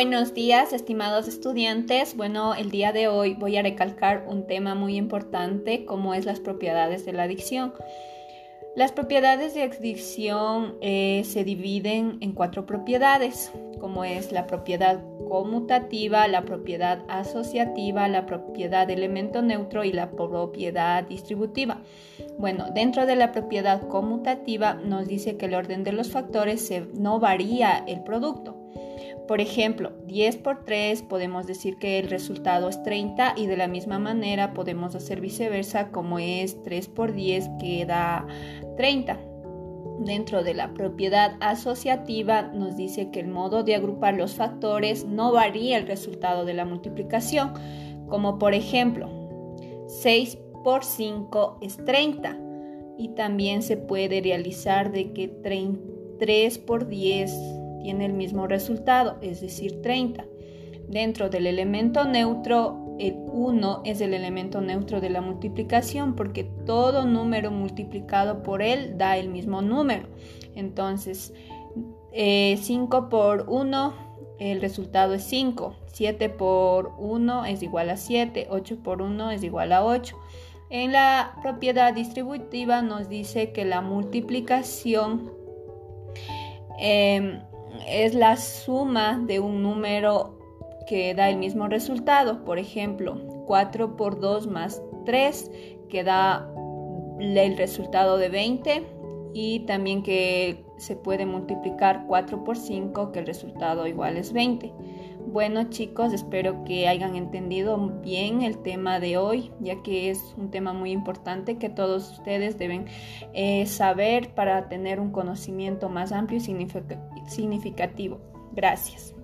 Buenos días, estimados estudiantes. Bueno, el día de hoy voy a recalcar un tema muy importante como es las propiedades de la adicción. Las propiedades de adicción eh, se dividen en cuatro propiedades, como es la propiedad conmutativa, la propiedad asociativa, la propiedad elemento neutro y la propiedad distributiva. Bueno, dentro de la propiedad conmutativa nos dice que el orden de los factores no varía el producto. Por ejemplo, 10 por 3 podemos decir que el resultado es 30 y de la misma manera podemos hacer viceversa como es 3 por 10 que da 30. Dentro de la propiedad asociativa nos dice que el modo de agrupar los factores no varía el resultado de la multiplicación, como por ejemplo 6 por 5 es 30 y también se puede realizar de que 3 por 10 tiene el mismo resultado, es decir, 30. Dentro del elemento neutro, el 1 es el elemento neutro de la multiplicación porque todo número multiplicado por él da el mismo número. Entonces, 5 eh, por 1, el resultado es 5. 7 por 1 es igual a 7. 8 por 1 es igual a 8. En la propiedad distributiva nos dice que la multiplicación eh, es la suma de un número que da el mismo resultado. Por ejemplo, 4 por 2 más 3 que da el resultado de 20 y también que se puede multiplicar 4 por 5 que el resultado igual es 20. Bueno chicos, espero que hayan entendido bien el tema de hoy, ya que es un tema muy importante que todos ustedes deben eh, saber para tener un conocimiento más amplio y significativo. Gracias.